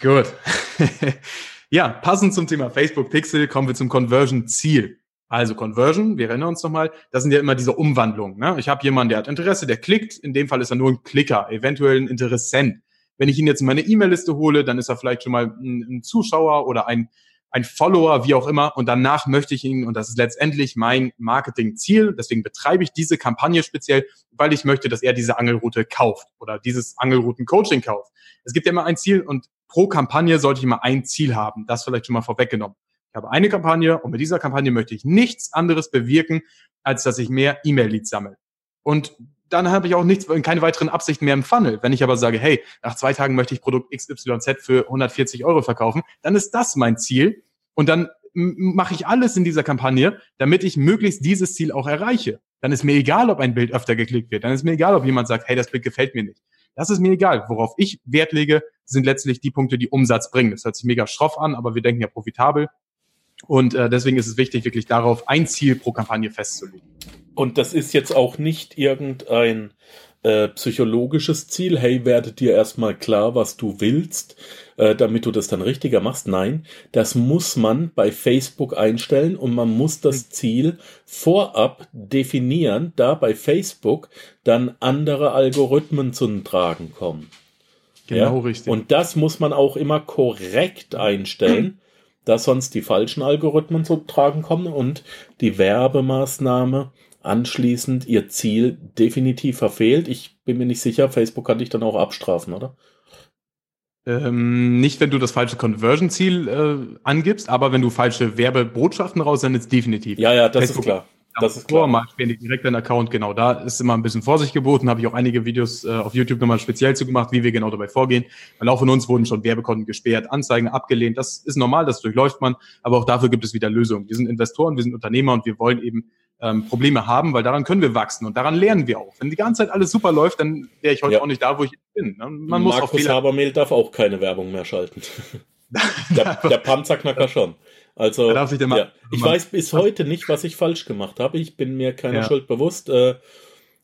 Gut. ja, passend zum Thema Facebook Pixel kommen wir zum Conversion Ziel. Also Conversion, wir erinnern uns nochmal, das sind ja immer diese Umwandlungen. Ne? Ich habe jemanden, der hat Interesse, der klickt, in dem Fall ist er nur ein Klicker, eventuell ein Interessent. Wenn ich ihn jetzt in meine E-Mail-Liste hole, dann ist er vielleicht schon mal ein, ein Zuschauer oder ein, ein Follower, wie auch immer. Und danach möchte ich ihn, und das ist letztendlich mein Marketingziel, deswegen betreibe ich diese Kampagne speziell, weil ich möchte, dass er diese Angelroute kauft oder dieses Angelrouten-Coaching kauft. Es gibt ja immer ein Ziel und pro Kampagne sollte ich immer ein Ziel haben. Das vielleicht schon mal vorweggenommen. Ich habe eine Kampagne und mit dieser Kampagne möchte ich nichts anderes bewirken, als dass ich mehr E-Mail-Leads sammle. Und dann habe ich auch nichts, keine weiteren Absichten mehr im Funnel. Wenn ich aber sage, hey, nach zwei Tagen möchte ich Produkt XYZ für 140 Euro verkaufen, dann ist das mein Ziel. Und dann mache ich alles in dieser Kampagne, damit ich möglichst dieses Ziel auch erreiche. Dann ist mir egal, ob ein Bild öfter geklickt wird. Dann ist mir egal, ob jemand sagt, hey, das Bild gefällt mir nicht. Das ist mir egal. Worauf ich Wert lege, sind letztlich die Punkte, die Umsatz bringen. Das hört sich mega schroff an, aber wir denken ja profitabel. Und äh, deswegen ist es wichtig, wirklich darauf ein Ziel pro Kampagne festzulegen. Und das ist jetzt auch nicht irgendein äh, psychologisches Ziel, hey, werde dir erstmal klar, was du willst, äh, damit du das dann richtiger machst. Nein, das muss man bei Facebook einstellen und man muss das Ziel vorab definieren, da bei Facebook dann andere Algorithmen zum Tragen kommen. Genau, ja? richtig. Und das muss man auch immer korrekt einstellen da sonst die falschen Algorithmen zu tragen kommen und die Werbemaßnahme anschließend ihr Ziel definitiv verfehlt. Ich bin mir nicht sicher, Facebook kann dich dann auch abstrafen, oder? Ähm, nicht, wenn du das falsche Conversion-Ziel äh, angibst, aber wenn du falsche Werbebotschaften raussendest, definitiv. Ja, ja, das Facebook ist klar. Das ist klar. Mal direkt deinen Account, genau. Da ist immer ein bisschen Vorsicht geboten. Habe ich auch einige Videos äh, auf YouTube nochmal speziell zu gemacht, wie wir genau dabei vorgehen. Weil auch von uns wurden schon Werbekonten gesperrt, Anzeigen abgelehnt. Das ist normal, das durchläuft man. Aber auch dafür gibt es wieder Lösungen. Wir sind Investoren, wir sind Unternehmer und wir wollen eben ähm, Probleme haben, weil daran können wir wachsen und daran lernen wir auch. Wenn die ganze Zeit alles super läuft, dann wäre ich heute ja. auch nicht da, wo ich bin. Ne? Man Markus muss auch Fehler Habermehl darf auch keine Werbung mehr schalten. der, der Panzerknacker schon. Also, ja, ich weiß bis heute nicht, was ich falsch gemacht habe. Ich bin mir keiner ja. Schuld bewusst. Äh,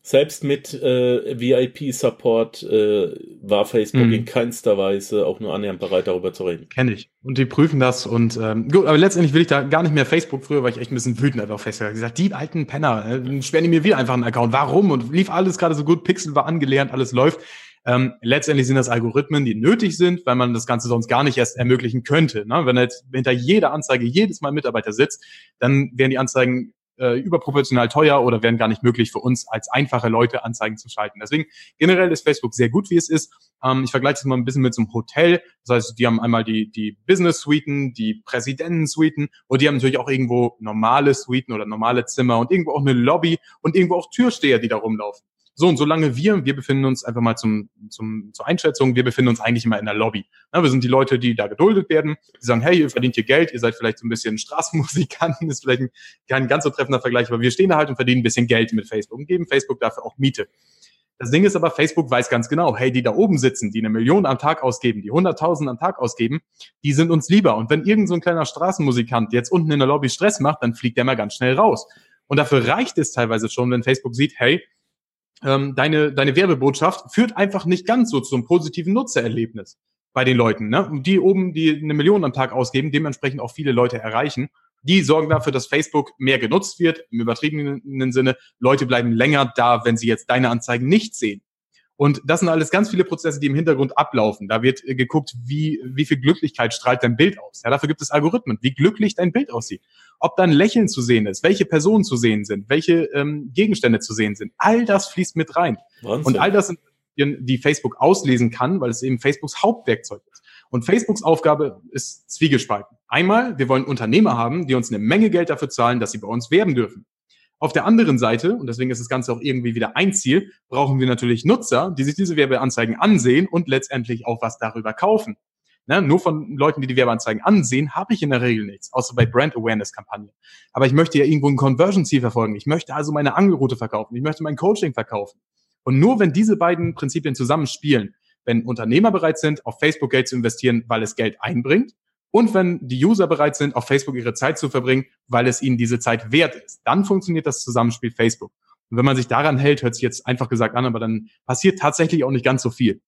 selbst mit äh, VIP-Support äh, war Facebook mhm. in keinster Weise auch nur annähernd bereit, darüber zu reden. Kenne ich. Und die prüfen das und ähm, gut, aber letztendlich will ich da gar nicht mehr Facebook. Früher war ich echt ein bisschen wütend einfach auf Facebook. Ich gesagt, die alten Penner, äh, sperren die mir wieder einfach einen Account. Warum? Und lief alles gerade so gut, Pixel war angelernt, alles läuft. Ähm, letztendlich sind das Algorithmen, die nötig sind, weil man das Ganze sonst gar nicht erst ermöglichen könnte. Ne? Wenn jetzt hinter jeder Anzeige jedes Mal ein Mitarbeiter sitzt, dann wären die Anzeigen äh, überproportional teuer oder wären gar nicht möglich für uns als einfache Leute Anzeigen zu schalten. Deswegen generell ist Facebook sehr gut, wie es ist. Ähm, ich vergleiche es mal ein bisschen mit so einem Hotel. Das heißt, die haben einmal die, die Business-Suiten, die Präsidenten-Suiten und die haben natürlich auch irgendwo normale Suiten oder normale Zimmer und irgendwo auch eine Lobby und irgendwo auch Türsteher, die da rumlaufen. So, und solange wir, wir befinden uns einfach mal zum, zum, zur Einschätzung, wir befinden uns eigentlich immer in der Lobby. Ja, wir sind die Leute, die da geduldet werden, die sagen, hey, ihr verdient hier Geld, ihr seid vielleicht so ein bisschen Straßenmusikanten, ist vielleicht ein, kein ganz so treffender Vergleich, aber wir stehen da halt und verdienen ein bisschen Geld mit Facebook und geben Facebook dafür auch Miete. Das Ding ist aber, Facebook weiß ganz genau, hey, die da oben sitzen, die eine Million am Tag ausgeben, die 100.000 am Tag ausgeben, die sind uns lieber. Und wenn irgend so ein kleiner Straßenmusikant jetzt unten in der Lobby Stress macht, dann fliegt der mal ganz schnell raus. Und dafür reicht es teilweise schon, wenn Facebook sieht, hey, ähm, deine, deine Werbebotschaft führt einfach nicht ganz so zum positiven Nutzererlebnis bei den Leuten. Ne? Die oben, die eine Million am Tag ausgeben, dementsprechend auch viele Leute erreichen. Die sorgen dafür, dass Facebook mehr genutzt wird, im übertriebenen Sinne. Leute bleiben länger da, wenn sie jetzt deine Anzeigen nicht sehen. Und das sind alles ganz viele Prozesse, die im Hintergrund ablaufen. Da wird äh, geguckt, wie, wie viel Glücklichkeit strahlt dein Bild aus. Ja, dafür gibt es Algorithmen, wie glücklich dein Bild aussieht. Ob da ein Lächeln zu sehen ist, welche Personen zu sehen sind, welche ähm, Gegenstände zu sehen sind. All das fließt mit rein. Wahnsinn. Und all das sind die Facebook auslesen kann, weil es eben Facebooks Hauptwerkzeug ist. Und Facebooks Aufgabe ist zwiegespalten. Einmal, wir wollen Unternehmer haben, die uns eine Menge Geld dafür zahlen, dass sie bei uns werben dürfen. Auf der anderen Seite, und deswegen ist das Ganze auch irgendwie wieder ein Ziel, brauchen wir natürlich Nutzer, die sich diese Werbeanzeigen ansehen und letztendlich auch was darüber kaufen. Ne, nur von Leuten, die die Werbeanzeigen ansehen, habe ich in der Regel nichts, außer bei Brand Awareness Kampagnen. Aber ich möchte ja irgendwo ein Conversion-Ziel verfolgen. Ich möchte also meine Angelroute verkaufen. Ich möchte mein Coaching verkaufen. Und nur wenn diese beiden Prinzipien zusammenspielen, wenn Unternehmer bereit sind, auf Facebook Geld zu investieren, weil es Geld einbringt, und wenn die User bereit sind, auf Facebook ihre Zeit zu verbringen, weil es ihnen diese Zeit wert ist, dann funktioniert das Zusammenspiel Facebook. Und wenn man sich daran hält, hört sich jetzt einfach gesagt an, aber dann passiert tatsächlich auch nicht ganz so viel.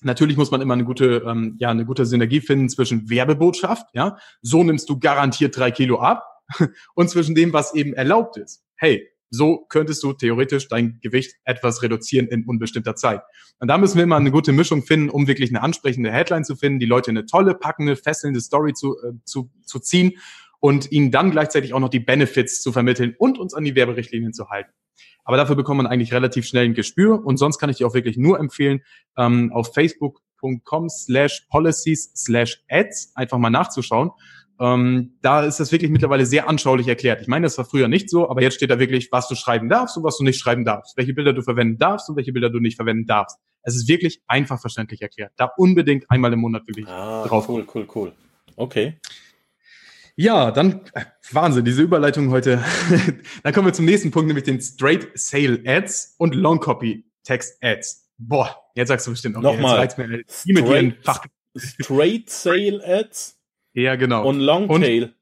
Natürlich muss man immer eine gute, ähm, ja, eine gute Synergie finden zwischen Werbebotschaft, ja, so nimmst du garantiert drei Kilo ab, und zwischen dem, was eben erlaubt ist. Hey, so könntest du theoretisch dein Gewicht etwas reduzieren in unbestimmter Zeit. Und da müssen wir immer eine gute Mischung finden, um wirklich eine ansprechende Headline zu finden, die Leute eine tolle, packende, fesselnde Story zu, äh, zu, zu ziehen und ihnen dann gleichzeitig auch noch die Benefits zu vermitteln und uns an die Werberichtlinien zu halten. Aber dafür bekommt man eigentlich relativ schnell ein Gespür und sonst kann ich dir auch wirklich nur empfehlen, ähm, auf facebook.com slash policies slash ads einfach mal nachzuschauen. Ähm, da ist das wirklich mittlerweile sehr anschaulich erklärt. Ich meine, das war früher nicht so, aber jetzt steht da wirklich, was du schreiben darfst und was du nicht schreiben darfst, welche Bilder du verwenden darfst und welche Bilder du nicht verwenden darfst. Es ist wirklich einfach verständlich erklärt. Da unbedingt einmal im Monat wirklich ah, drauf. Cool, cool, cool. Okay. Ja, dann äh, Wahnsinn, diese Überleitung heute. dann kommen wir zum nächsten Punkt, nämlich den Straight Sale Ads und Long Copy Text Ads. Boah, jetzt sagst du bestimmt, okay, Nochmal. Straight, Straight Sale Ads? Ja, genau. Und Long Tail?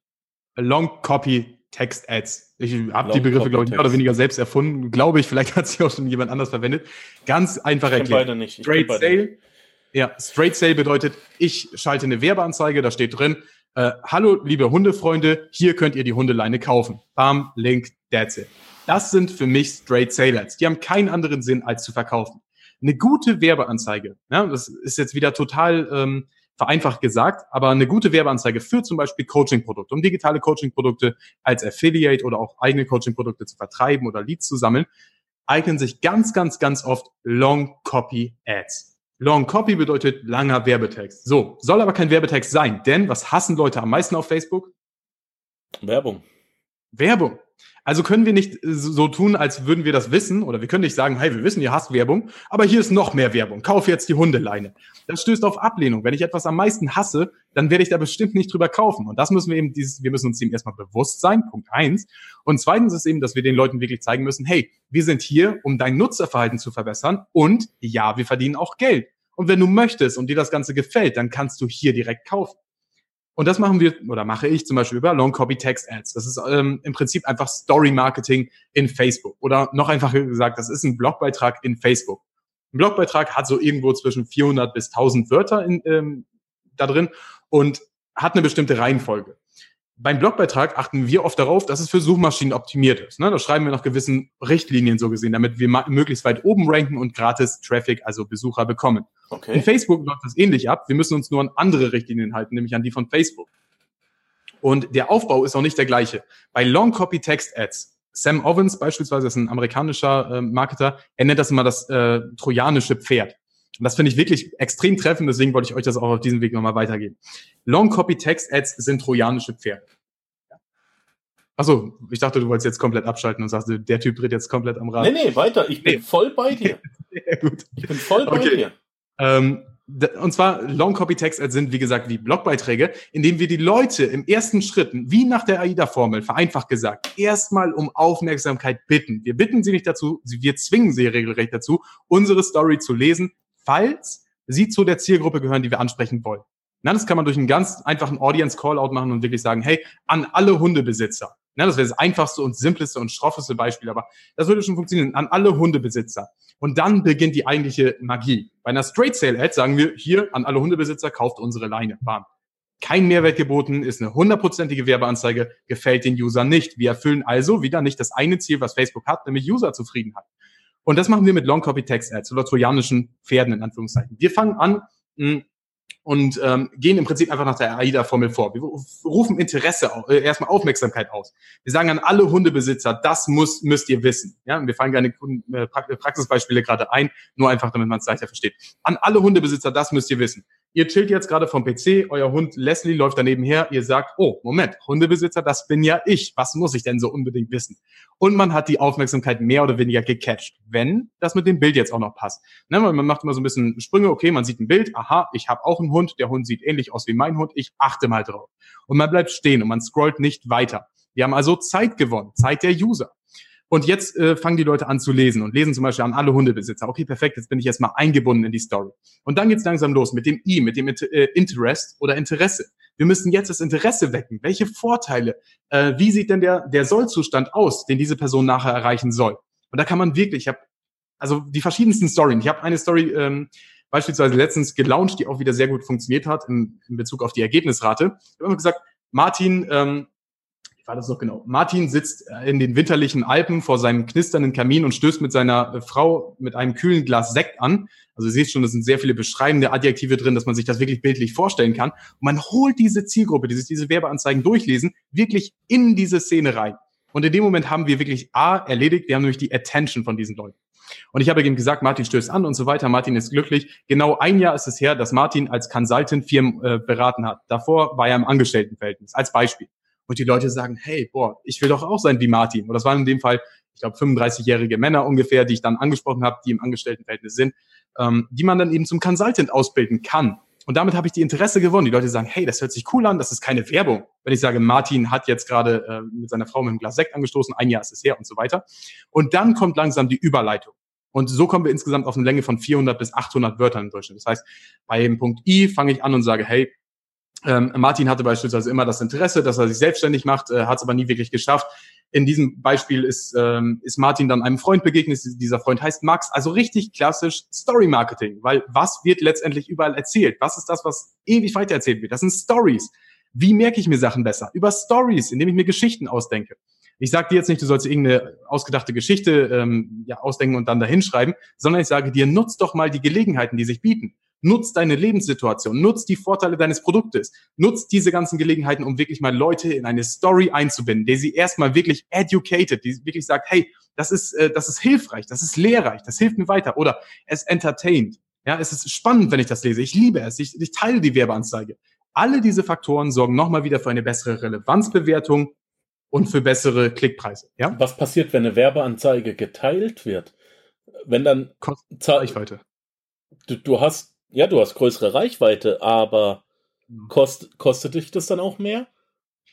Und Long Copy Text Ads. Ich habe die Begriffe, glaube ich, mehr oder weniger selbst erfunden. Glaube ich, vielleicht hat sie auch schon jemand anders verwendet. Ganz einfach erklärt. Ich beide nicht. Ich Straight Sale. Ja, Straight Sale bedeutet, ich schalte eine Werbeanzeige, da steht drin, äh, hallo, liebe Hundefreunde, hier könnt ihr die Hundeleine kaufen. Bam, Link, that's it. Das sind für mich Straight Sailors. Die haben keinen anderen Sinn, als zu verkaufen. Eine gute Werbeanzeige, ja, das ist jetzt wieder total ähm, vereinfacht gesagt, aber eine gute Werbeanzeige für zum Beispiel Coaching-Produkte, um digitale Coaching-Produkte als Affiliate oder auch eigene Coaching-Produkte zu vertreiben oder Leads zu sammeln, eignen sich ganz, ganz, ganz oft Long Copy Ads. Long Copy bedeutet langer Werbetext. So, soll aber kein Werbetext sein, denn was hassen Leute am meisten auf Facebook? Werbung. Werbung. Also können wir nicht so tun, als würden wir das wissen, oder wir können nicht sagen, hey, wir wissen, ihr hasst Werbung, aber hier ist noch mehr Werbung. Kauf jetzt die Hundeleine. Das stößt auf Ablehnung. Wenn ich etwas am meisten hasse, dann werde ich da bestimmt nicht drüber kaufen. Und das müssen wir eben dieses, wir müssen uns dem erstmal bewusst sein. Punkt eins. Und zweitens ist eben, dass wir den Leuten wirklich zeigen müssen, hey, wir sind hier, um dein Nutzerverhalten zu verbessern und ja, wir verdienen auch Geld. Und wenn du möchtest und dir das Ganze gefällt, dann kannst du hier direkt kaufen. Und das machen wir oder mache ich zum Beispiel über Long Copy Text Ads. Das ist ähm, im Prinzip einfach Story Marketing in Facebook. Oder noch einfacher gesagt, das ist ein Blogbeitrag in Facebook. Ein Blogbeitrag hat so irgendwo zwischen 400 bis 1000 Wörter in, ähm, da drin und hat eine bestimmte Reihenfolge. Beim Blogbeitrag achten wir oft darauf, dass es für Suchmaschinen optimiert ist. Ne? Da schreiben wir nach gewissen Richtlinien so gesehen, damit wir möglichst weit oben ranken und gratis Traffic, also Besucher bekommen. Okay. In Facebook läuft das ähnlich ab. Wir müssen uns nur an andere Richtlinien halten, nämlich an die von Facebook. Und der Aufbau ist auch nicht der gleiche. Bei Long Copy Text Ads, Sam Ovens beispielsweise ist ein amerikanischer äh, Marketer, er nennt das immer das äh, trojanische Pferd. Und das finde ich wirklich extrem treffend, deswegen wollte ich euch das auch auf diesem Weg nochmal weitergeben. Long Copy Text Ads sind trojanische Pferde. Achso, ich dachte, du wolltest jetzt komplett abschalten und sagst, der Typ dreht jetzt komplett am Rad. Nee, nee, weiter. Ich bin nee. voll bei dir. Sehr gut. Ich bin voll bei okay. dir. Ähm, und zwar Long Copy Text Ads sind, wie gesagt, wie Blogbeiträge, in denen wir die Leute im ersten Schritt, wie nach der AIDA-Formel, vereinfacht gesagt, erstmal um Aufmerksamkeit bitten. Wir bitten sie nicht dazu, wir zwingen sie regelrecht dazu, unsere Story zu lesen, falls sie zu der Zielgruppe gehören, die wir ansprechen wollen. Na, das kann man durch einen ganz einfachen Audience Callout machen und wirklich sagen, hey, an alle Hundebesitzer. Na, das wäre das einfachste und simpleste und schroffeste Beispiel, aber das würde schon funktionieren. An alle Hundebesitzer. Und dann beginnt die eigentliche Magie. Bei einer Straight Sale Ad sagen wir hier an alle Hundebesitzer, kauft unsere Leine. Bam. Kein Mehrwert geboten, ist eine hundertprozentige Werbeanzeige, gefällt den User nicht. Wir erfüllen also wieder nicht das eine Ziel, was Facebook hat, nämlich Userzufriedenheit. Und das machen wir mit Long Copy Text Ads oder trojanischen Pferden in Anführungszeichen. Wir fangen an mh, und ähm, gehen im Prinzip einfach nach der AIDA-Formel vor. Wir rufen Interesse, äh, erstmal Aufmerksamkeit aus. Wir sagen an alle Hundebesitzer, das muss, müsst ihr wissen. Ja, wir fallen gerne äh, Praxisbeispiele gerade ein, nur einfach, damit man es leichter versteht. An alle Hundebesitzer, das müsst ihr wissen. Ihr chillt jetzt gerade vom PC, euer Hund Leslie läuft daneben her, ihr sagt, oh, Moment, Hundebesitzer, das bin ja ich. Was muss ich denn so unbedingt wissen? Und man hat die Aufmerksamkeit mehr oder weniger gecatcht, wenn das mit dem Bild jetzt auch noch passt. Ne, man macht immer so ein bisschen Sprünge, okay, man sieht ein Bild, aha, ich habe auch einen Hund, der Hund sieht ähnlich aus wie mein Hund, ich achte mal drauf. Und man bleibt stehen und man scrollt nicht weiter. Wir haben also Zeit gewonnen, Zeit der User. Und jetzt äh, fangen die Leute an zu lesen und lesen zum Beispiel an alle Hundebesitzer. Okay, perfekt, jetzt bin ich jetzt mal eingebunden in die Story. Und dann geht's langsam los mit dem I, mit dem äh, Interest oder Interesse. Wir müssen jetzt das Interesse wecken. Welche Vorteile, äh, wie sieht denn der, der Sollzustand aus, den diese Person nachher erreichen soll? Und da kann man wirklich, ich habe also die verschiedensten Storys. Ich habe eine Story ähm, beispielsweise letztens gelauncht, die auch wieder sehr gut funktioniert hat in, in Bezug auf die Ergebnisrate. Ich habe immer gesagt, Martin, ähm, war das noch genau? Martin sitzt äh, in den winterlichen Alpen vor seinem knisternden Kamin und stößt mit seiner äh, Frau mit einem kühlen Glas Sekt an. Also ihr seht schon, da sind sehr viele beschreibende Adjektive drin, dass man sich das wirklich bildlich vorstellen kann. Und man holt diese Zielgruppe, die sich diese Werbeanzeigen durchlesen, wirklich in diese Szene rein. Und in dem Moment haben wir wirklich A erledigt, wir haben nämlich die Attention von diesen Leuten. Und ich habe ihm gesagt, Martin stößt an und so weiter. Martin ist glücklich. Genau ein Jahr ist es her, dass Martin als Consultant Firmen äh, beraten hat. Davor war er im Angestelltenverhältnis, als Beispiel und die Leute sagen, hey, boah, ich will doch auch sein wie Martin. Und das waren in dem Fall, ich glaube, 35-jährige Männer ungefähr, die ich dann angesprochen habe, die im Angestelltenverhältnis sind, ähm, die man dann eben zum Consultant ausbilden kann. Und damit habe ich die Interesse gewonnen. Die Leute sagen, hey, das hört sich cool an, das ist keine Werbung. Wenn ich sage, Martin hat jetzt gerade äh, mit seiner Frau mit einem Glas Sekt angestoßen, ein Jahr ist es her und so weiter. Und dann kommt langsam die Überleitung. Und so kommen wir insgesamt auf eine Länge von 400 bis 800 Wörtern im Durchschnitt. Das heißt, bei dem Punkt I fange ich an und sage, hey, ähm, Martin hatte beispielsweise immer das Interesse, dass er sich selbstständig macht, äh, hat es aber nie wirklich geschafft. In diesem Beispiel ist, ähm, ist Martin dann einem Freund begegnet. Dieser Freund heißt Max. Also richtig klassisch Story Marketing, weil was wird letztendlich überall erzählt? Was ist das, was ewig weitererzählt wird? Das sind Stories. Wie merke ich mir Sachen besser? Über Stories, indem ich mir Geschichten ausdenke. Ich sage dir jetzt nicht, du sollst irgendeine ausgedachte Geschichte ähm, ja, ausdenken und dann dahinschreiben, sondern ich sage dir, nutz doch mal die Gelegenheiten, die sich bieten. Nutz deine Lebenssituation, nutz die Vorteile deines Produktes, nutz diese ganzen Gelegenheiten, um wirklich mal Leute in eine Story einzubinden, der sie erstmal wirklich educated, die wirklich sagt, hey, das ist, äh, das ist hilfreich, das ist lehrreich, das hilft mir weiter oder es entertained. Ja, es ist spannend, wenn ich das lese. Ich liebe es. Ich, ich teile die Werbeanzeige. Alle diese Faktoren sorgen nochmal wieder für eine bessere Relevanzbewertung und für bessere Klickpreise. Ja? Was passiert, wenn eine Werbeanzeige geteilt wird? Wenn dann Kostet Reichweite. Du, du hast ja, du hast größere Reichweite, aber kost, kostet dich das dann auch mehr?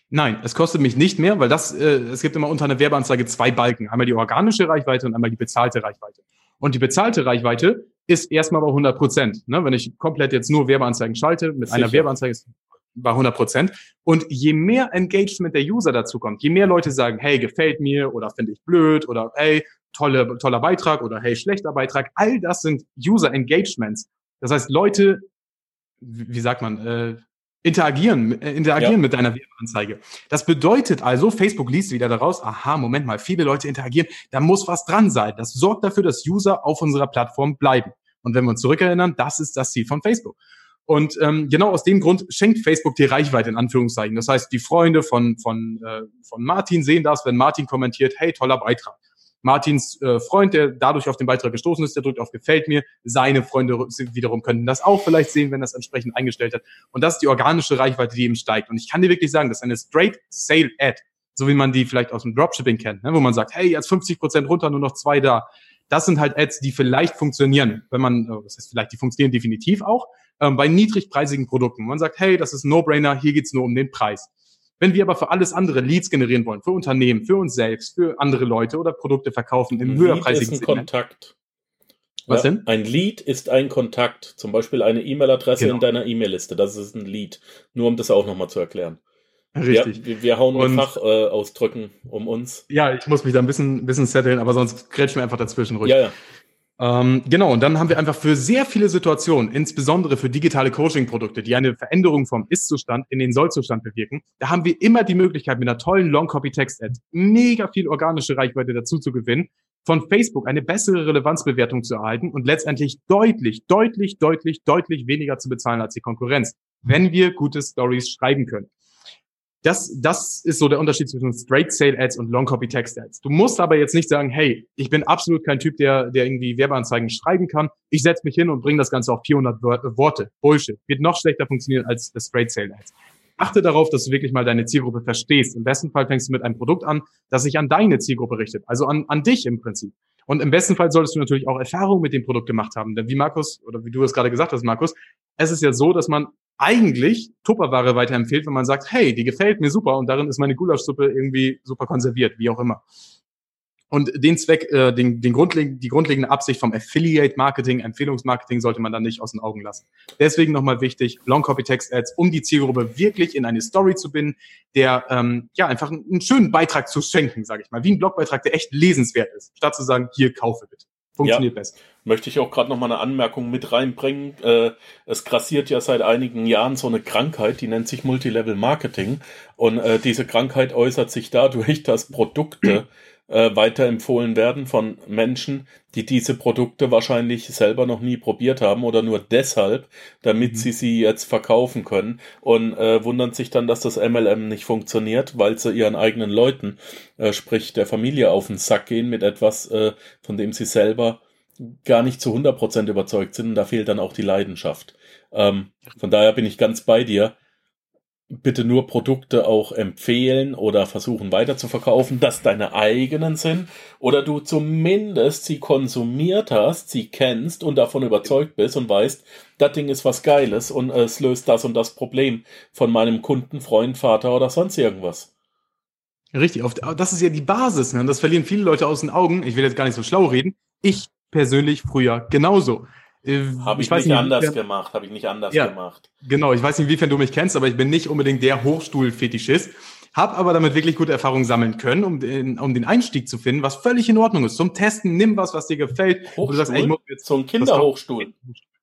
Nein, es kostet mich nicht mehr, weil das, äh, es gibt immer unter einer Werbeanzeige zwei Balken. Einmal die organische Reichweite und einmal die bezahlte Reichweite. Und die bezahlte Reichweite ist erstmal bei 100 Prozent. Ne? Wenn ich komplett jetzt nur Werbeanzeigen schalte, mit Sicher. einer Werbeanzeige ist bei 100 Prozent. Und je mehr Engagement der User dazu kommt, je mehr Leute sagen, hey, gefällt mir oder finde ich blöd oder hey, tolle, toller Beitrag oder hey, schlechter Beitrag, all das sind User Engagements. Das heißt, Leute, wie sagt man, äh, interagieren, äh, interagieren ja. mit deiner Werbeanzeige. Das bedeutet also, Facebook liest wieder daraus, aha, Moment mal, viele Leute interagieren, da muss was dran sein. Das sorgt dafür, dass User auf unserer Plattform bleiben. Und wenn wir uns zurückerinnern, das ist das Ziel von Facebook. Und ähm, genau aus dem Grund schenkt Facebook die Reichweite in Anführungszeichen. Das heißt, die Freunde von, von, äh, von Martin sehen das, wenn Martin kommentiert, hey, toller Beitrag. Martins äh, Freund, der dadurch auf den Beitrag gestoßen ist, der drückt auf Gefällt mir. Seine Freunde wiederum könnten das auch vielleicht sehen, wenn das entsprechend eingestellt hat. Und das ist die organische Reichweite, die eben steigt. Und ich kann dir wirklich sagen, das ist eine Straight Sale Ad, so wie man die vielleicht aus dem Dropshipping kennt, ne? wo man sagt, hey, jetzt 50 Prozent runter, nur noch zwei da. Das sind halt Ads, die vielleicht funktionieren, wenn man, äh, das heißt vielleicht, die funktionieren definitiv auch, ähm, bei niedrigpreisigen Produkten. Man sagt, hey, das ist No-Brainer, hier geht's nur um den Preis. Wenn wir aber für alles andere Leads generieren wollen, für Unternehmen, für uns selbst, für andere Leute oder Produkte verkaufen im höherpreisigen ist ein Kontakt. Was ja, denn? Ein Lead ist ein Kontakt, zum Beispiel eine E-Mail-Adresse genau. in deiner E-Mail-Liste. Das ist ein Lead. Nur um das auch nochmal zu erklären. Richtig. Ja, wir, wir hauen mit Fachausdrücken äh, um uns. Ja, ich muss mich da ein bisschen, bisschen setteln, aber sonst grätsch mir einfach dazwischen ruhig. Ja, ja. Ähm, genau, und dann haben wir einfach für sehr viele Situationen, insbesondere für digitale Coaching-Produkte, die eine Veränderung vom Ist-Zustand in den Soll-Zustand bewirken, da haben wir immer die Möglichkeit, mit einer tollen Long-Copy-Text-Ad mega viel organische Reichweite dazu zu gewinnen, von Facebook eine bessere Relevanzbewertung zu erhalten und letztendlich deutlich, deutlich, deutlich, deutlich weniger zu bezahlen als die Konkurrenz, wenn wir gute Stories schreiben können. Das, das ist so der Unterschied zwischen Straight Sale Ads und Long Copy Text Ads. Du musst aber jetzt nicht sagen, hey, ich bin absolut kein Typ, der, der irgendwie Werbeanzeigen schreiben kann. Ich setze mich hin und bringe das Ganze auf 400 Worte. Bullshit. Wird noch schlechter funktionieren als Straight Sale Ads. Achte darauf, dass du wirklich mal deine Zielgruppe verstehst. Im besten Fall fängst du mit einem Produkt an, das sich an deine Zielgruppe richtet. Also an, an dich im Prinzip. Und im besten Fall solltest du natürlich auch Erfahrung mit dem Produkt gemacht haben. Denn wie Markus, oder wie du es gerade gesagt hast, Markus, es ist ja so, dass man eigentlich Tupperware weiterempfiehlt, wenn man sagt, hey, die gefällt mir super und darin ist meine Gulaschsuppe irgendwie super konserviert, wie auch immer. Und den Zweck, äh, den, den grundleg die grundlegende Absicht vom Affiliate-Marketing, Empfehlungsmarketing sollte man dann nicht aus den Augen lassen. Deswegen nochmal wichtig, Long-Copy-Text-Ads, um die Zielgruppe wirklich in eine Story zu binden, der ähm, ja einfach einen schönen Beitrag zu schenken, sage ich mal, wie ein Blogbeitrag, der echt lesenswert ist, statt zu sagen, hier kaufe bitte. Funktioniert ja. besser. Möchte ich auch gerade noch mal eine Anmerkung mit reinbringen. Äh, es grassiert ja seit einigen Jahren so eine Krankheit, die nennt sich Multilevel Marketing. Und äh, diese Krankheit äußert sich dadurch, dass Produkte äh, weiterempfohlen werden von Menschen, die diese Produkte wahrscheinlich selber noch nie probiert haben oder nur deshalb, damit mhm. sie sie jetzt verkaufen können und äh, wundern sich dann, dass das MLM nicht funktioniert, weil sie ihren eigenen Leuten, äh, sprich der Familie auf den Sack gehen mit etwas, äh, von dem sie selber gar nicht zu 100% überzeugt sind da fehlt dann auch die Leidenschaft. Ähm, von daher bin ich ganz bei dir bitte nur Produkte auch empfehlen oder versuchen weiter zu verkaufen, dass deine eigenen sind oder du zumindest sie konsumiert hast, sie kennst und davon überzeugt bist und weißt, das Ding ist was Geiles und es löst das und das Problem von meinem Kunden, Freund, Vater oder sonst irgendwas. Richtig, das ist ja die Basis. Ne? Das verlieren viele Leute aus den Augen. Ich will jetzt gar nicht so schlau reden. Ich persönlich früher genauso. Äh, habe ich, ich nicht, nicht anders inwiefern, gemacht, habe ich nicht anders ja, gemacht. Genau, ich weiß nicht, inwiefern du mich kennst, aber ich bin nicht unbedingt der Hochstuhlfetischist, habe aber damit wirklich gute Erfahrungen sammeln können, um den, um den Einstieg zu finden, was völlig in Ordnung ist. Zum Testen, nimm was, was dir gefällt. Hochstuhl? Du sagst, ey, ich muss jetzt zum Kinderhochstuhl.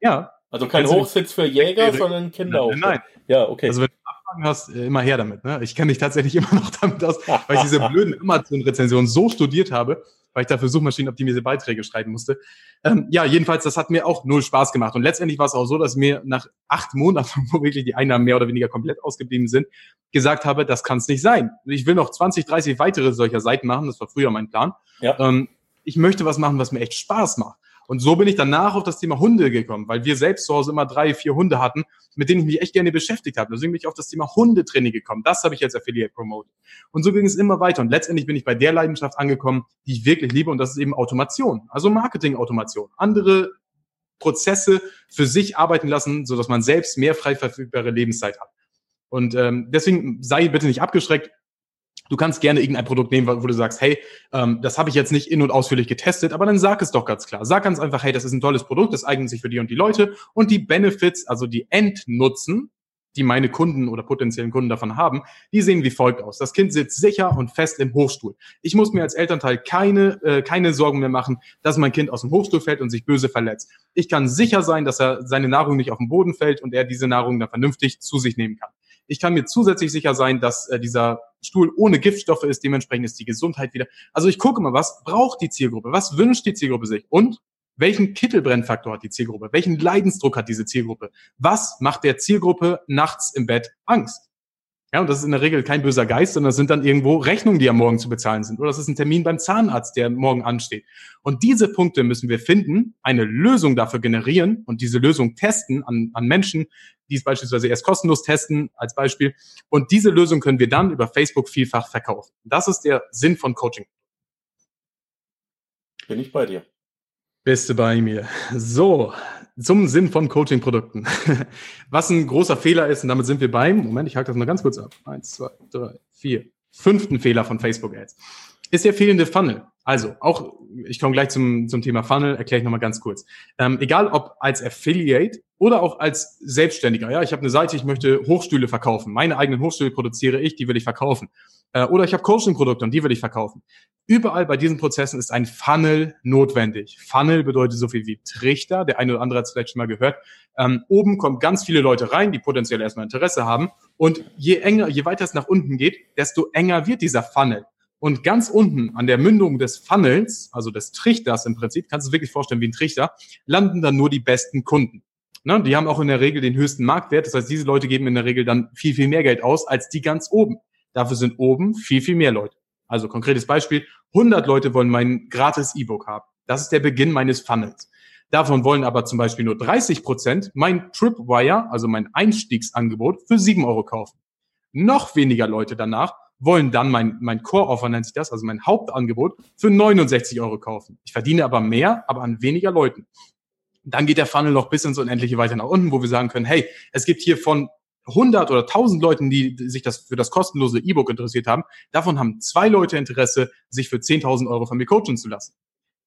Ja. Also kein Hochsitz für Jäger, sondern Kinderhochstuhl. Nein, nein. Ja, okay. Also wenn du angefangen hast, äh, immer her damit. Ne? Ich kenne dich tatsächlich immer noch damit aus, weil ich diese blöden Amazon-Rezensionen so studiert habe, weil ich dafür Suchmaschinenoptimierte Beiträge schreiben musste. Ähm, ja, jedenfalls, das hat mir auch null Spaß gemacht. Und letztendlich war es auch so, dass mir nach acht Monaten, wo wirklich die Einnahmen mehr oder weniger komplett ausgeblieben sind, gesagt habe, das kann es nicht sein. Ich will noch 20, 30 weitere solcher Seiten machen. Das war früher mein Plan. Ja. Ähm, ich möchte was machen, was mir echt Spaß macht. Und so bin ich danach auf das Thema Hunde gekommen, weil wir selbst zu Hause immer drei, vier Hunde hatten, mit denen ich mich echt gerne beschäftigt habe. Deswegen bin ich auf das Thema Hundetraining gekommen. Das habe ich jetzt Affiliate promoted. Und so ging es immer weiter. Und letztendlich bin ich bei der Leidenschaft angekommen, die ich wirklich liebe. Und das ist eben Automation. Also Marketing-Automation. Andere Prozesse für sich arbeiten lassen, so dass man selbst mehr frei verfügbare Lebenszeit hat. Und ähm, deswegen sei bitte nicht abgeschreckt, Du kannst gerne irgendein Produkt nehmen, wo du sagst, hey, ähm, das habe ich jetzt nicht in- und ausführlich getestet, aber dann sag es doch ganz klar. Sag ganz einfach, hey, das ist ein tolles Produkt, das eignet sich für die und die Leute und die Benefits, also die Endnutzen, die meine Kunden oder potenziellen Kunden davon haben, die sehen wie folgt aus. Das Kind sitzt sicher und fest im Hochstuhl. Ich muss mir als Elternteil keine, äh, keine Sorgen mehr machen, dass mein Kind aus dem Hochstuhl fällt und sich böse verletzt. Ich kann sicher sein, dass er seine Nahrung nicht auf den Boden fällt und er diese Nahrung dann vernünftig zu sich nehmen kann. Ich kann mir zusätzlich sicher sein, dass äh, dieser Stuhl ohne Giftstoffe ist, dementsprechend ist die Gesundheit wieder. Also ich gucke mal, was braucht die Zielgruppe, was wünscht die Zielgruppe sich und welchen Kittelbrennfaktor hat die Zielgruppe, welchen Leidensdruck hat diese Zielgruppe, was macht der Zielgruppe nachts im Bett Angst. Ja, und das ist in der Regel kein böser Geist, sondern das sind dann irgendwo Rechnungen, die am Morgen zu bezahlen sind. Oder das ist ein Termin beim Zahnarzt, der morgen ansteht. Und diese Punkte müssen wir finden, eine Lösung dafür generieren und diese Lösung testen an, an Menschen, die es beispielsweise erst kostenlos testen, als Beispiel. Und diese Lösung können wir dann über Facebook vielfach verkaufen. Das ist der Sinn von Coaching. Bin ich bei dir. Bist du bei mir. So, zum Sinn von Coaching-Produkten. Was ein großer Fehler ist, und damit sind wir beim, Moment, ich halte das mal ganz kurz ab. Eins, zwei, drei, vier. Fünften Fehler von Facebook-Ads. Ist der fehlende Funnel. Also, auch, ich komme gleich zum, zum Thema Funnel, erkläre ich nochmal ganz kurz. Ähm, egal ob als Affiliate oder auch als Selbstständiger. Ja, ich habe eine Seite, ich möchte Hochstühle verkaufen. Meine eigenen Hochstühle produziere ich, die will ich verkaufen. Äh, oder ich habe Coaching-Produkte und die will ich verkaufen. Überall bei diesen Prozessen ist ein Funnel notwendig. Funnel bedeutet so viel wie Trichter. Der eine oder andere hat es vielleicht schon mal gehört. Ähm, oben kommen ganz viele Leute rein, die potenziell erstmal Interesse haben. Und je enger, je weiter es nach unten geht, desto enger wird dieser Funnel. Und ganz unten an der Mündung des Funnels, also des Trichters im Prinzip, kannst du es wirklich vorstellen wie ein Trichter, landen dann nur die besten Kunden. Ne? Die haben auch in der Regel den höchsten Marktwert. Das heißt, diese Leute geben in der Regel dann viel, viel mehr Geld aus als die ganz oben. Dafür sind oben viel, viel mehr Leute. Also konkretes Beispiel, 100 Leute wollen mein gratis E-Book haben. Das ist der Beginn meines Funnels. Davon wollen aber zum Beispiel nur 30 Prozent mein Tripwire, also mein Einstiegsangebot, für 7 Euro kaufen. Noch weniger Leute danach wollen dann mein, mein Core-Offer nennt sich das, also mein Hauptangebot, für 69 Euro kaufen. Ich verdiene aber mehr, aber an weniger Leuten. Dann geht der Funnel noch bis ins Unendliche weiter nach unten, wo wir sagen können, hey, es gibt hier von 100 oder 1000 Leuten, die sich das für das kostenlose E-Book interessiert haben, davon haben zwei Leute Interesse, sich für 10.000 Euro von mir coachen zu lassen.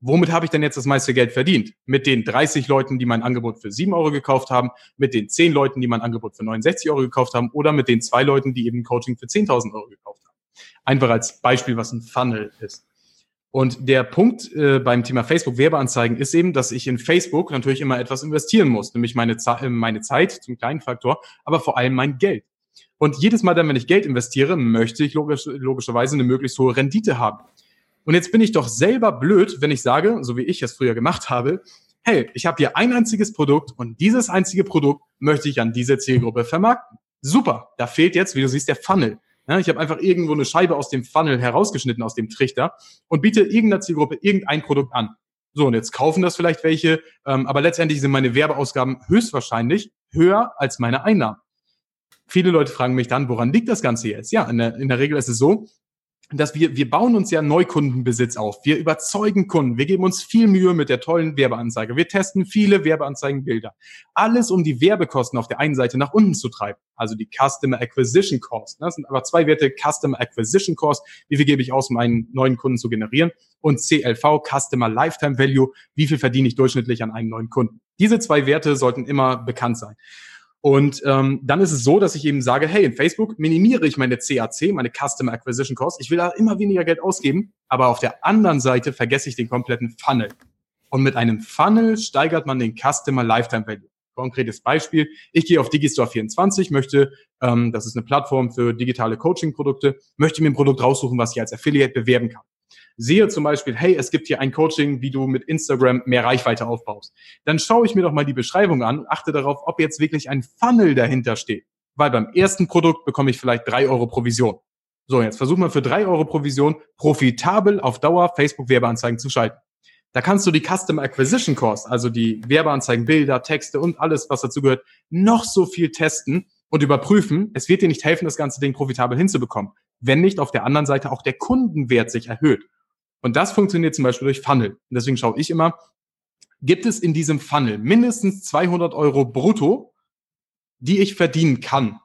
Womit habe ich denn jetzt das meiste Geld verdient? Mit den 30 Leuten, die mein Angebot für 7 Euro gekauft haben, mit den 10 Leuten, die mein Angebot für 69 Euro gekauft haben oder mit den zwei Leuten, die eben Coaching für 10.000 Euro gekauft haben. Einfach als Beispiel, was ein Funnel ist. Und der Punkt äh, beim Thema Facebook-Werbeanzeigen ist eben, dass ich in Facebook natürlich immer etwas investieren muss, nämlich meine, Ze meine Zeit zum kleinen Faktor, aber vor allem mein Geld. Und jedes Mal dann, wenn ich Geld investiere, möchte ich logisch, logischerweise eine möglichst hohe Rendite haben. Und jetzt bin ich doch selber blöd, wenn ich sage, so wie ich es früher gemacht habe, hey, ich habe hier ein einziges Produkt und dieses einzige Produkt möchte ich an diese Zielgruppe vermarkten. Super, da fehlt jetzt, wie du siehst, der Funnel. Ja, ich habe einfach irgendwo eine Scheibe aus dem Funnel herausgeschnitten, aus dem Trichter und biete irgendeiner Zielgruppe irgendein Produkt an. So, und jetzt kaufen das vielleicht welche, ähm, aber letztendlich sind meine Werbeausgaben höchstwahrscheinlich höher als meine Einnahmen. Viele Leute fragen mich dann, woran liegt das Ganze jetzt? Ja, in der, in der Regel ist es so, dass wir, wir bauen uns ja Neukundenbesitz auf. Wir überzeugen Kunden. Wir geben uns viel Mühe mit der tollen Werbeanzeige. Wir testen viele Werbeanzeigenbilder. Alles, um die Werbekosten auf der einen Seite nach unten zu treiben. Also die Customer Acquisition Cost. Das sind aber zwei Werte. Customer Acquisition Cost. Wie viel gebe ich aus, um einen neuen Kunden zu generieren? Und CLV, Customer Lifetime Value. Wie viel verdiene ich durchschnittlich an einen neuen Kunden? Diese zwei Werte sollten immer bekannt sein. Und ähm, dann ist es so, dass ich eben sage, hey, in Facebook minimiere ich meine CAC, meine Customer Acquisition Cost. Ich will da immer weniger Geld ausgeben, aber auf der anderen Seite vergesse ich den kompletten Funnel. Und mit einem Funnel steigert man den Customer Lifetime Value. Konkretes Beispiel, ich gehe auf Digistore 24, möchte, ähm, das ist eine Plattform für digitale Coaching-Produkte, möchte mir ein Produkt raussuchen, was ich als Affiliate bewerben kann sehe zum Beispiel, hey, es gibt hier ein Coaching, wie du mit Instagram mehr Reichweite aufbaust, dann schaue ich mir doch mal die Beschreibung an und achte darauf, ob jetzt wirklich ein Funnel dahinter steht. Weil beim ersten Produkt bekomme ich vielleicht drei Euro Provision. So, jetzt versuch mal für drei Euro Provision profitabel auf Dauer Facebook-Werbeanzeigen zu schalten. Da kannst du die Custom Acquisition Cost, also die Werbeanzeigen, Bilder, Texte und alles, was dazu gehört, noch so viel testen und überprüfen. Es wird dir nicht helfen, das ganze Ding profitabel hinzubekommen, wenn nicht auf der anderen Seite auch der Kundenwert sich erhöht. Und das funktioniert zum Beispiel durch Funnel. Und deswegen schaue ich immer, gibt es in diesem Funnel mindestens 200 Euro brutto, die ich verdienen kann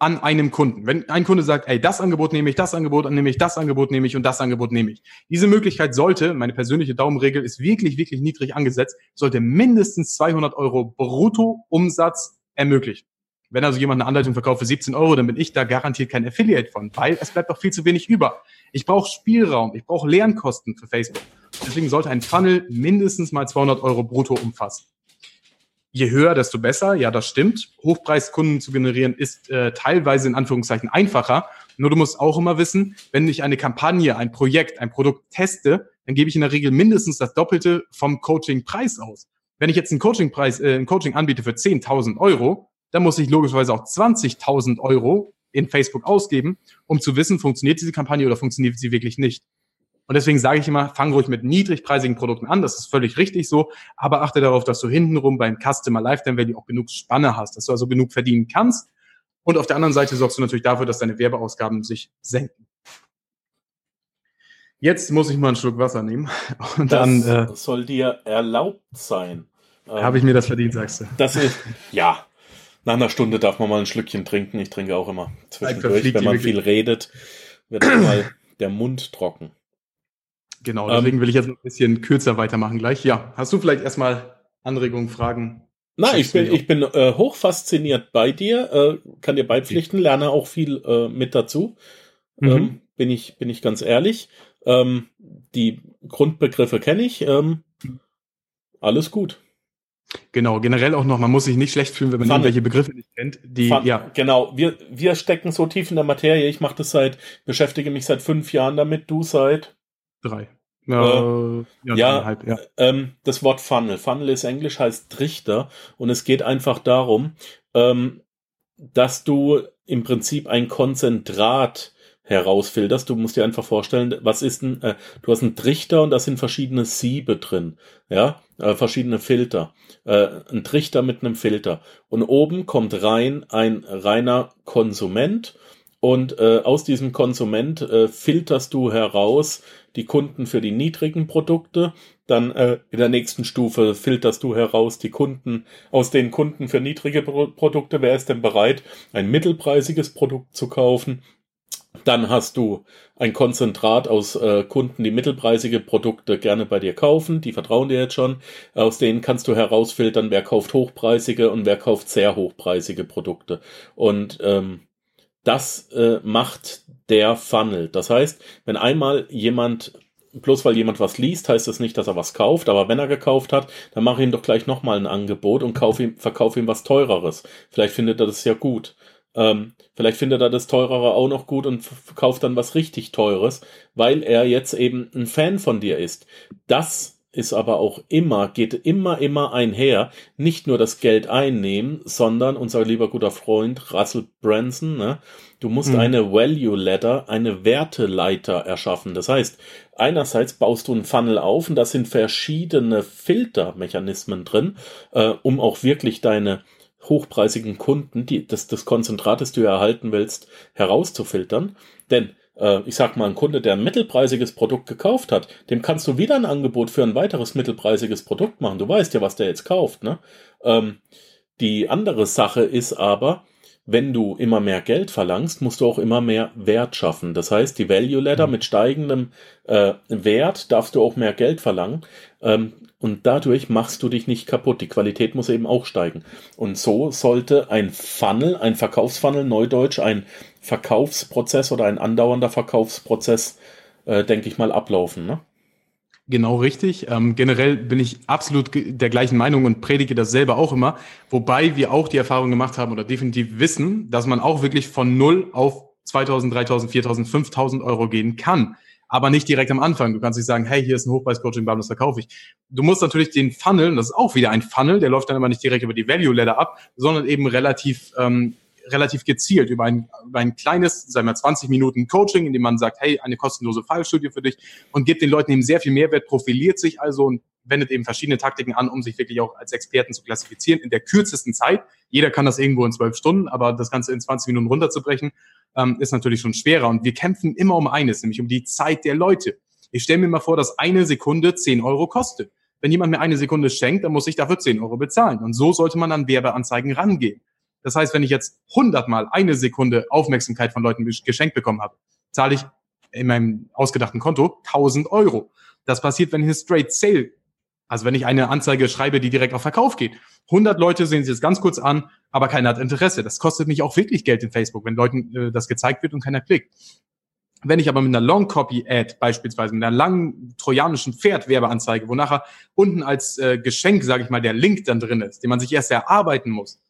an einem Kunden. Wenn ein Kunde sagt, ey, das Angebot nehme ich, das Angebot nehme ich, das Angebot nehme ich und das Angebot nehme ich. Diese Möglichkeit sollte, meine persönliche Daumenregel ist wirklich, wirklich niedrig angesetzt, sollte mindestens 200 Euro brutto Umsatz ermöglichen. Wenn also jemand eine Anleitung verkauft für 17 Euro, dann bin ich da garantiert kein Affiliate von, weil es bleibt doch viel zu wenig über. Ich brauche Spielraum, ich brauche Lernkosten für Facebook. Deswegen sollte ein Funnel mindestens mal 200 Euro brutto umfassen. Je höher, desto besser. Ja, das stimmt. Hochpreiskunden zu generieren ist äh, teilweise in Anführungszeichen einfacher. Nur du musst auch immer wissen, wenn ich eine Kampagne, ein Projekt, ein Produkt teste, dann gebe ich in der Regel mindestens das Doppelte vom Coachingpreis aus. Wenn ich jetzt einen Coachingpreis, äh, ein Coaching anbiete für 10.000 Euro, dann muss ich logischerweise auch 20.000 Euro in Facebook ausgeben, um zu wissen, funktioniert diese Kampagne oder funktioniert sie wirklich nicht. Und deswegen sage ich immer, fang ruhig mit niedrigpreisigen Produkten an, das ist völlig richtig so, aber achte darauf, dass du hintenrum beim Customer Lifetime Value auch genug Spanne hast, dass du also genug verdienen kannst. Und auf der anderen Seite sorgst du natürlich dafür, dass deine Werbeausgaben sich senken. Jetzt muss ich mal einen Schluck Wasser nehmen. Und das dann äh, soll dir erlaubt sein. Habe ich mir das verdient, sagst du? Das ist, ja, nach einer Stunde darf man mal ein Schlückchen trinken. Ich trinke auch immer zwischendurch. Wenn man viel redet, wird mal der Mund trocken. Genau, deswegen ähm, will ich jetzt ein bisschen kürzer weitermachen gleich. Ja, hast du vielleicht erstmal Anregungen, Fragen? Nein, ich bin, ich bin äh, hoch fasziniert bei dir, äh, kann dir beipflichten, lerne auch viel äh, mit dazu. Mhm. Ähm, bin, ich, bin ich ganz ehrlich. Ähm, die Grundbegriffe kenne ich. Ähm, alles gut. Genau, generell auch noch, man muss sich nicht schlecht fühlen, wenn man Fun. irgendwelche Begriffe nicht kennt. Die, ja. Genau, wir, wir stecken so tief in der Materie. Ich mache das seit, beschäftige mich seit fünf Jahren damit, du seit drei. Äh, ja, ja, ja. Ähm, das Wort Funnel. Funnel ist Englisch, heißt Trichter und es geht einfach darum, ähm, dass du im Prinzip ein Konzentrat herausfilterst. Du musst dir einfach vorstellen, was ist ein, äh, du hast einen Trichter und da sind verschiedene Siebe drin, ja, äh, verschiedene Filter. Äh, ein Trichter mit einem Filter. Und oben kommt rein ein reiner Konsument und äh, aus diesem Konsument äh, filterst du heraus die Kunden für die niedrigen Produkte. Dann äh, in der nächsten Stufe filterst du heraus die Kunden aus den Kunden für niedrige Pro Produkte. Wer ist denn bereit, ein mittelpreisiges Produkt zu kaufen? Dann hast du ein Konzentrat aus äh, Kunden, die mittelpreisige Produkte gerne bei dir kaufen. Die vertrauen dir jetzt schon. Aus denen kannst du herausfiltern, wer kauft hochpreisige und wer kauft sehr hochpreisige Produkte. Und ähm, das äh, macht der Funnel. Das heißt, wenn einmal jemand bloß weil jemand was liest, heißt das nicht, dass er was kauft. Aber wenn er gekauft hat, dann mache ihm doch gleich nochmal ein Angebot und kauf ihm, verkauf ihm was teureres. Vielleicht findet er das ja gut. Ähm, vielleicht findet er das teurere auch noch gut und verkauft dann was richtig teures, weil er jetzt eben ein Fan von dir ist. Das ist aber auch immer, geht immer, immer einher, nicht nur das Geld einnehmen, sondern unser lieber guter Freund Russell Branson, ne, du musst mhm. eine Value Ladder, eine Werteleiter erschaffen. Das heißt, einerseits baust du einen Funnel auf und da sind verschiedene Filtermechanismen drin, äh, um auch wirklich deine hochpreisigen Kunden, die das, das Konzentrat, das du erhalten willst, herauszufiltern. Denn äh, ich sag mal, ein Kunde, der ein mittelpreisiges Produkt gekauft hat, dem kannst du wieder ein Angebot für ein weiteres mittelpreisiges Produkt machen. Du weißt ja, was der jetzt kauft. Ne? Ähm, die andere Sache ist aber, wenn du immer mehr Geld verlangst, musst du auch immer mehr Wert schaffen. Das heißt, die Value Ladder mhm. mit steigendem äh, Wert darfst du auch mehr Geld verlangen. Ähm, und dadurch machst du dich nicht kaputt. Die Qualität muss eben auch steigen. Und so sollte ein Funnel, ein Verkaufsfunnel, Neudeutsch, ein Verkaufsprozess oder ein andauernder Verkaufsprozess, äh, denke ich mal, ablaufen. Ne? Genau richtig. Ähm, generell bin ich absolut der gleichen Meinung und predige das selber auch immer. Wobei wir auch die Erfahrung gemacht haben oder definitiv wissen, dass man auch wirklich von null auf 2000, 3000, 4000, 5000 Euro gehen kann aber nicht direkt am Anfang. Du kannst nicht sagen, hey, hier ist ein Hochpreis-Coaching, das verkaufe ich. Du musst natürlich den Funnel, das ist auch wieder ein Funnel, der läuft dann aber nicht direkt über die Value-Ladder ab, sondern eben relativ ähm, relativ gezielt über ein, über ein kleines, sagen wir 20 Minuten Coaching, in dem man sagt, hey, eine kostenlose Fallstudie für dich und gibt den Leuten eben sehr viel Mehrwert, profiliert sich also und wendet eben verschiedene Taktiken an, um sich wirklich auch als Experten zu klassifizieren in der kürzesten Zeit. Jeder kann das irgendwo in zwölf Stunden, aber das Ganze in 20 Minuten runterzubrechen, ähm, ist natürlich schon schwerer. Und wir kämpfen immer um eines, nämlich um die Zeit der Leute. Ich stelle mir mal vor, dass eine Sekunde 10 Euro kostet. Wenn jemand mir eine Sekunde schenkt, dann muss ich dafür 10 Euro bezahlen. Und so sollte man an Werbeanzeigen rangehen. Das heißt, wenn ich jetzt 100 mal eine Sekunde Aufmerksamkeit von Leuten geschenkt bekommen habe, zahle ich in meinem ausgedachten Konto 1000 Euro. Das passiert, wenn ich eine Straight Sale, also wenn ich eine Anzeige schreibe, die direkt auf Verkauf geht. 100 Leute sehen sich das ganz kurz an, aber keiner hat Interesse. Das kostet mich auch wirklich Geld in Facebook, wenn Leuten äh, das gezeigt wird und keiner klickt. Wenn ich aber mit einer Long Copy Ad beispielsweise mit einer langen trojanischen Pferd Werbeanzeige, wo nachher unten als äh, Geschenk, sage ich mal, der Link dann drin ist, den man sich erst erarbeiten muss,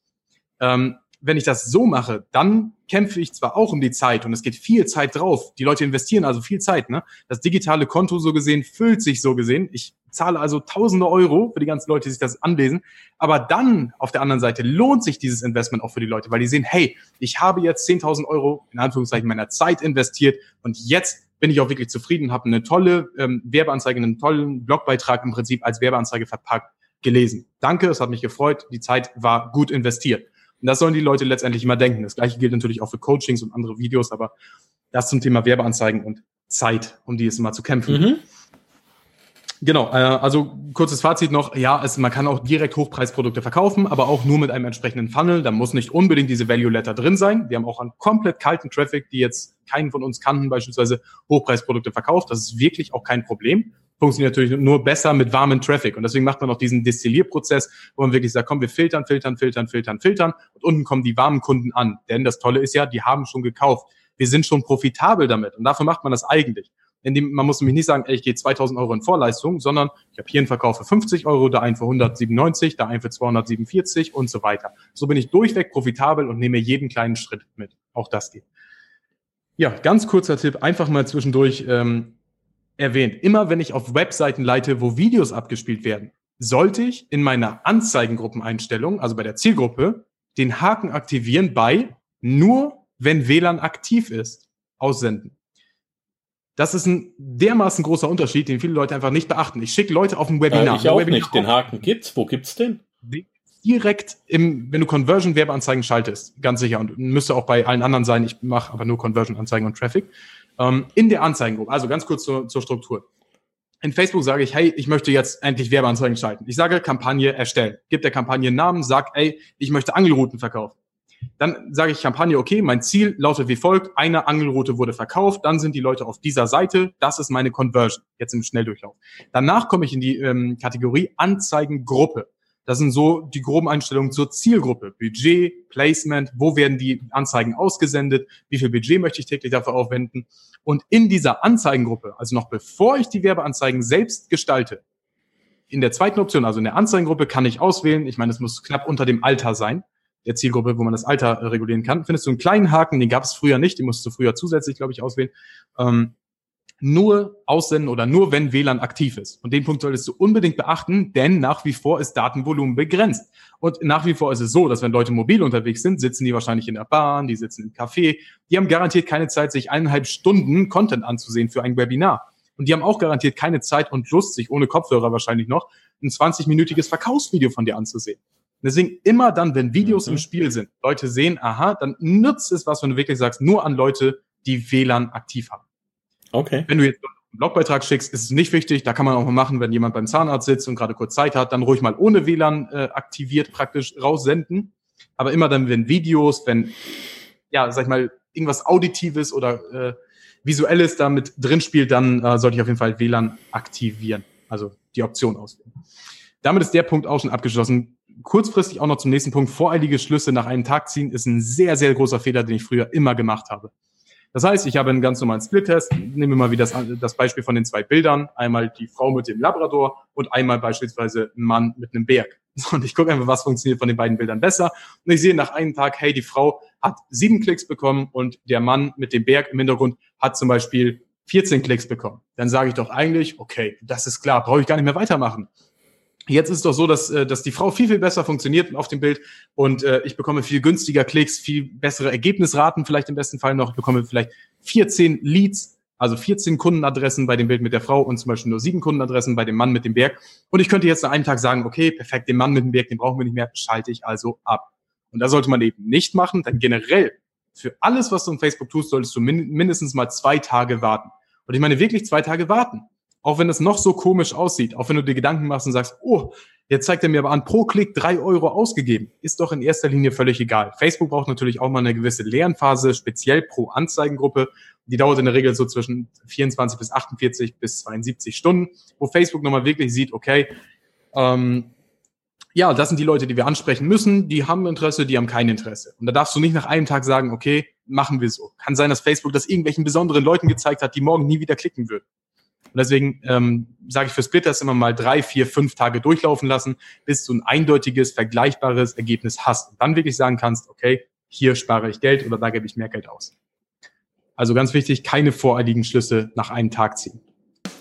ähm, wenn ich das so mache, dann kämpfe ich zwar auch um die Zeit und es geht viel Zeit drauf. Die Leute investieren also viel Zeit. Ne? Das digitale Konto so gesehen füllt sich so gesehen. Ich zahle also tausende Euro für die ganzen Leute, die sich das anlesen. Aber dann auf der anderen Seite lohnt sich dieses Investment auch für die Leute, weil die sehen, hey, ich habe jetzt 10.000 Euro in Anführungszeichen meiner Zeit investiert und jetzt bin ich auch wirklich zufrieden, habe eine tolle ähm, Werbeanzeige, einen tollen Blogbeitrag im Prinzip als Werbeanzeige verpackt gelesen. Danke, es hat mich gefreut. Die Zeit war gut investiert. Und das sollen die Leute letztendlich immer denken. Das gleiche gilt natürlich auch für Coachings und andere Videos, aber das zum Thema Werbeanzeigen und Zeit, um die es immer zu kämpfen. Mhm. Genau, äh, also kurzes Fazit noch, ja, es, man kann auch direkt Hochpreisprodukte verkaufen, aber auch nur mit einem entsprechenden Funnel. Da muss nicht unbedingt diese Value Letter drin sein. Wir haben auch einen komplett kalten Traffic, die jetzt keinen von uns kannten, beispielsweise Hochpreisprodukte verkauft. Das ist wirklich auch kein Problem funktioniert natürlich nur besser mit warmen Traffic. Und deswegen macht man auch diesen Destillierprozess, wo man wirklich sagt, komm, wir filtern, filtern, filtern, filtern, filtern. Und unten kommen die warmen Kunden an. Denn das Tolle ist ja, die haben schon gekauft. Wir sind schon profitabel damit. Und dafür macht man das eigentlich. Indem, man muss nämlich nicht sagen, ey, ich gehe 2000 Euro in Vorleistung, sondern ich habe hier einen Verkauf für 50 Euro, da einen für 197, da einen für 247 und so weiter. So bin ich durchweg profitabel und nehme jeden kleinen Schritt mit. Auch das geht. Ja, ganz kurzer Tipp, einfach mal zwischendurch ähm, erwähnt, immer wenn ich auf Webseiten leite, wo Videos abgespielt werden, sollte ich in meiner Anzeigengruppeneinstellung, also bei der Zielgruppe, den Haken aktivieren bei nur wenn WLAN aktiv ist, aussenden. Das ist ein dermaßen großer Unterschied, den viele Leute einfach nicht beachten. Ich schicke Leute auf ein Webinar. Äh, ich auch Webinar nicht. Den Haken gibt's. Wo gibt's den? Direkt im, wenn du Conversion-Werbeanzeigen schaltest, ganz sicher. Und müsste auch bei allen anderen sein. Ich mache aber nur Conversion-Anzeigen und Traffic ähm, in der Anzeigengruppe. Also ganz kurz zur, zur Struktur. In Facebook sage ich, hey, ich möchte jetzt endlich Werbeanzeigen schalten. Ich sage Kampagne erstellen. Gib der Kampagne einen Namen, sag, ey, ich möchte Angelrouten verkaufen. Dann sage ich Kampagne, okay, mein Ziel lautet wie folgt, eine Angelroute wurde verkauft, dann sind die Leute auf dieser Seite, das ist meine Conversion, jetzt im Schnelldurchlauf. Danach komme ich in die ähm, Kategorie Anzeigengruppe. Das sind so die groben Einstellungen zur Zielgruppe. Budget, Placement, wo werden die Anzeigen ausgesendet, wie viel Budget möchte ich täglich dafür aufwenden. Und in dieser Anzeigengruppe, also noch bevor ich die Werbeanzeigen selbst gestalte, in der zweiten Option, also in der Anzeigengruppe, kann ich auswählen, ich meine, es muss knapp unter dem Alter sein, der Zielgruppe, wo man das Alter äh, regulieren kann. Findest du einen kleinen Haken, den gab es früher nicht, den musst du früher zusätzlich, glaube ich, auswählen. Ähm, nur aussenden oder nur wenn WLAN aktiv ist. Und den Punkt solltest du unbedingt beachten, denn nach wie vor ist Datenvolumen begrenzt. Und nach wie vor ist es so, dass wenn Leute mobil unterwegs sind, sitzen die wahrscheinlich in der Bahn, die sitzen im Café, die haben garantiert keine Zeit, sich eineinhalb Stunden Content anzusehen für ein Webinar. Und die haben auch garantiert keine Zeit und Lust, sich ohne Kopfhörer wahrscheinlich noch ein 20-minütiges Verkaufsvideo von dir anzusehen. Deswegen immer dann, wenn Videos mhm. im Spiel sind, Leute sehen, aha, dann nützt es was, wenn du wirklich sagst, nur an Leute, die WLAN aktiv haben. Okay. Wenn du jetzt einen Blogbeitrag schickst, ist es nicht wichtig. Da kann man auch mal machen, wenn jemand beim Zahnarzt sitzt und gerade kurz Zeit hat, dann ruhig mal ohne WLAN äh, aktiviert praktisch raussenden. Aber immer dann, wenn Videos, wenn, ja, sag ich mal, irgendwas Auditives oder äh, Visuelles damit drin spielt, dann äh, sollte ich auf jeden Fall WLAN aktivieren. Also die Option auswählen. Damit ist der Punkt auch schon abgeschlossen. Kurzfristig auch noch zum nächsten Punkt. Voreilige Schlüsse nach einem Tag ziehen ist ein sehr, sehr großer Fehler, den ich früher immer gemacht habe. Das heißt, ich habe einen ganz normalen Split-Test. Nehmen wir mal wieder das, das Beispiel von den zwei Bildern. Einmal die Frau mit dem Labrador und einmal beispielsweise ein Mann mit einem Berg. Und ich gucke einfach, was funktioniert von den beiden Bildern besser. Und ich sehe nach einem Tag, hey, die Frau hat sieben Klicks bekommen und der Mann mit dem Berg im Hintergrund hat zum Beispiel 14 Klicks bekommen. Dann sage ich doch eigentlich, okay, das ist klar, brauche ich gar nicht mehr weitermachen. Jetzt ist es doch so, dass, äh, dass die Frau viel, viel besser funktioniert auf dem Bild und äh, ich bekomme viel günstiger Klicks, viel bessere Ergebnisraten vielleicht im besten Fall noch. Ich bekomme vielleicht 14 Leads, also 14 Kundenadressen bei dem Bild mit der Frau und zum Beispiel nur sieben Kundenadressen bei dem Mann mit dem Berg. Und ich könnte jetzt an einem Tag sagen, okay, perfekt, den Mann mit dem Berg, den brauchen wir nicht mehr, schalte ich also ab. Und da sollte man eben nicht machen, denn generell für alles, was du in Facebook tust, solltest du min mindestens mal zwei Tage warten. Und ich meine wirklich zwei Tage warten. Auch wenn es noch so komisch aussieht, auch wenn du dir Gedanken machst und sagst, oh, jetzt zeigt er mir aber an, pro Klick drei Euro ausgegeben, ist doch in erster Linie völlig egal. Facebook braucht natürlich auch mal eine gewisse Lernphase, speziell pro Anzeigengruppe. Die dauert in der Regel so zwischen 24 bis 48 bis 72 Stunden, wo Facebook nochmal wirklich sieht, okay, ähm, ja, das sind die Leute, die wir ansprechen müssen, die haben Interesse, die haben kein Interesse. Und da darfst du nicht nach einem Tag sagen, okay, machen wir so. Kann sein, dass Facebook das irgendwelchen besonderen Leuten gezeigt hat, die morgen nie wieder klicken würden. Und deswegen ähm, sage ich für Splitters immer mal drei, vier, fünf Tage durchlaufen lassen, bis du ein eindeutiges, vergleichbares Ergebnis hast. Und dann wirklich sagen kannst, okay, hier spare ich Geld oder da gebe ich mehr Geld aus. Also ganz wichtig, keine voreiligen Schlüsse nach einem Tag ziehen.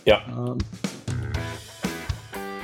Ja. Ähm,